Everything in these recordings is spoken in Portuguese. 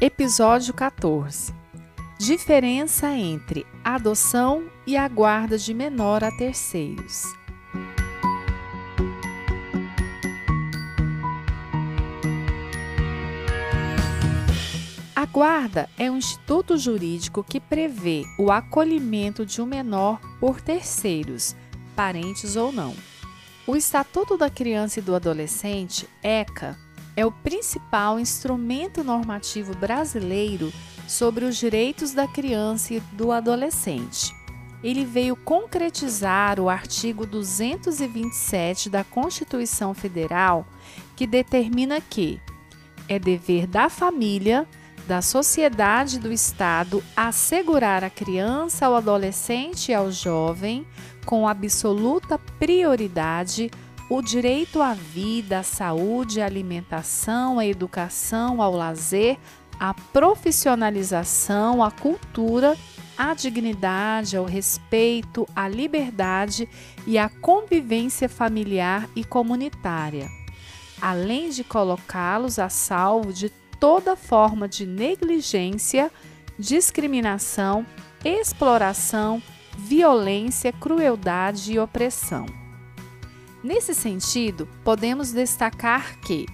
Episódio 14 Diferença entre adoção e a guarda de menor a terceiros. A guarda é um instituto jurídico que prevê o acolhimento de um menor por terceiros, parentes ou não. O Estatuto da Criança e do Adolescente, ECA, é o principal instrumento normativo brasileiro sobre os direitos da criança e do adolescente. Ele veio concretizar o artigo 227 da Constituição Federal, que determina que é dever da família, da sociedade e do Estado assegurar à criança, ao adolescente e ao jovem, com absoluta prioridade, o direito à vida, à saúde, à alimentação, à educação, ao lazer, à profissionalização, à cultura, à dignidade, ao respeito, à liberdade e à convivência familiar e comunitária, além de colocá-los a salvo de toda forma de negligência, discriminação, exploração, violência, crueldade e opressão. Nesse sentido, podemos destacar que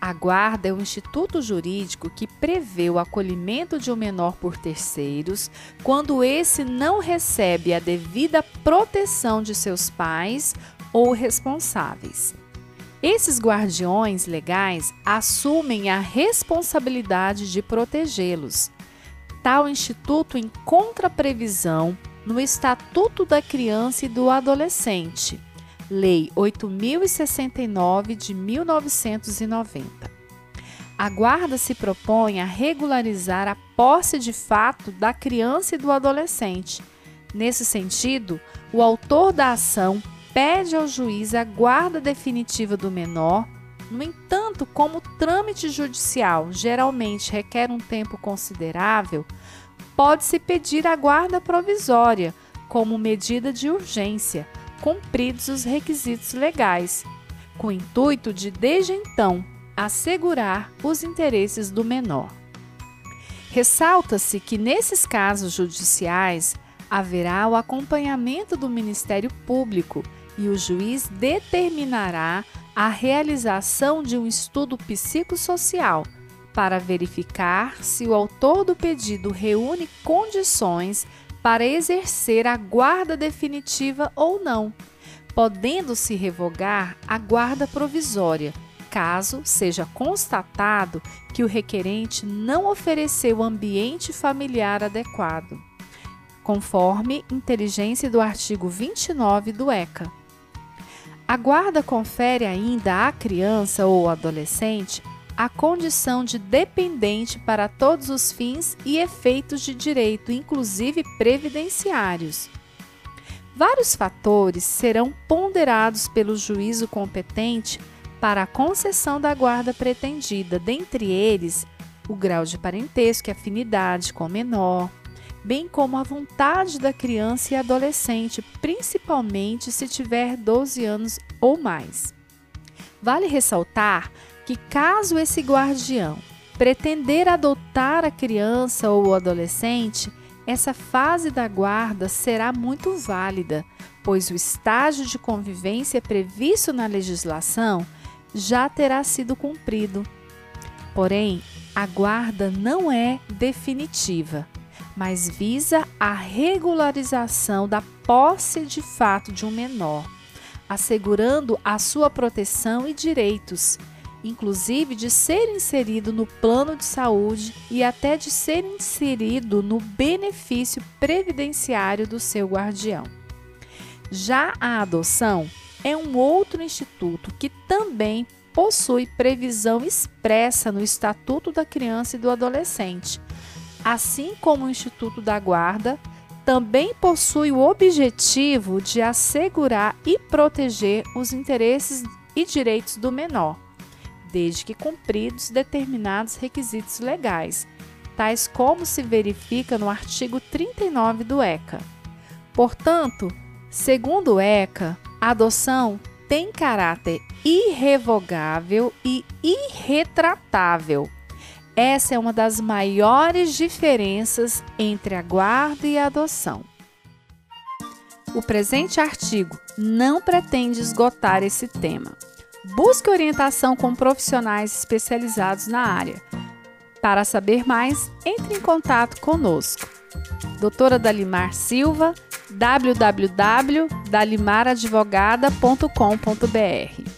a guarda é um instituto jurídico que prevê o acolhimento de um menor por terceiros quando esse não recebe a devida proteção de seus pais ou responsáveis. Esses guardiões legais assumem a responsabilidade de protegê-los. Tal instituto encontra previsão no Estatuto da Criança e do Adolescente Lei 8069 de 1990. A guarda se propõe a regularizar a posse de fato da criança e do adolescente. Nesse sentido, o autor da ação pede ao juiz a guarda definitiva do menor. No entanto, como o trâmite judicial geralmente requer um tempo considerável, pode-se pedir a guarda provisória como medida de urgência cumpridos os requisitos legais, com o intuito de, desde então, assegurar os interesses do menor. Ressalta-se que, nesses casos judiciais, haverá o acompanhamento do Ministério Público e o juiz determinará a realização de um estudo psicossocial para verificar se o autor do pedido reúne condições para exercer a guarda definitiva ou não, podendo-se revogar a guarda provisória, caso seja constatado que o requerente não ofereceu ambiente familiar adequado, conforme inteligência do artigo 29 do ECA. A guarda confere ainda à criança ou adolescente a condição de dependente para todos os fins e efeitos de direito, inclusive previdenciários. Vários fatores serão ponderados pelo juízo competente para a concessão da guarda pretendida, dentre eles o grau de parentesco e afinidade com o menor, bem como a vontade da criança e adolescente, principalmente se tiver 12 anos ou mais. Vale ressaltar que, caso esse guardião pretender adotar a criança ou o adolescente, essa fase da guarda será muito válida, pois o estágio de convivência previsto na legislação já terá sido cumprido. Porém, a guarda não é definitiva, mas visa a regularização da posse de fato de um menor, assegurando a sua proteção e direitos inclusive de ser inserido no plano de saúde e até de ser inserido no benefício previdenciário do seu guardião. Já a adoção é um outro instituto que também possui previsão expressa no Estatuto da Criança e do Adolescente, assim como o Instituto da Guarda, também possui o objetivo de assegurar e proteger os interesses e direitos do menor desde que cumpridos determinados requisitos legais, tais como se verifica no artigo 39 do ECA. Portanto, segundo o ECA, a adoção tem caráter irrevogável e irretratável. Essa é uma das maiores diferenças entre a guarda e a adoção. O presente artigo não pretende esgotar esse tema. Busque orientação com profissionais especializados na área. Para saber mais, entre em contato conosco. Doutora Dalimar Silva, www.dalimaradvogada.com.br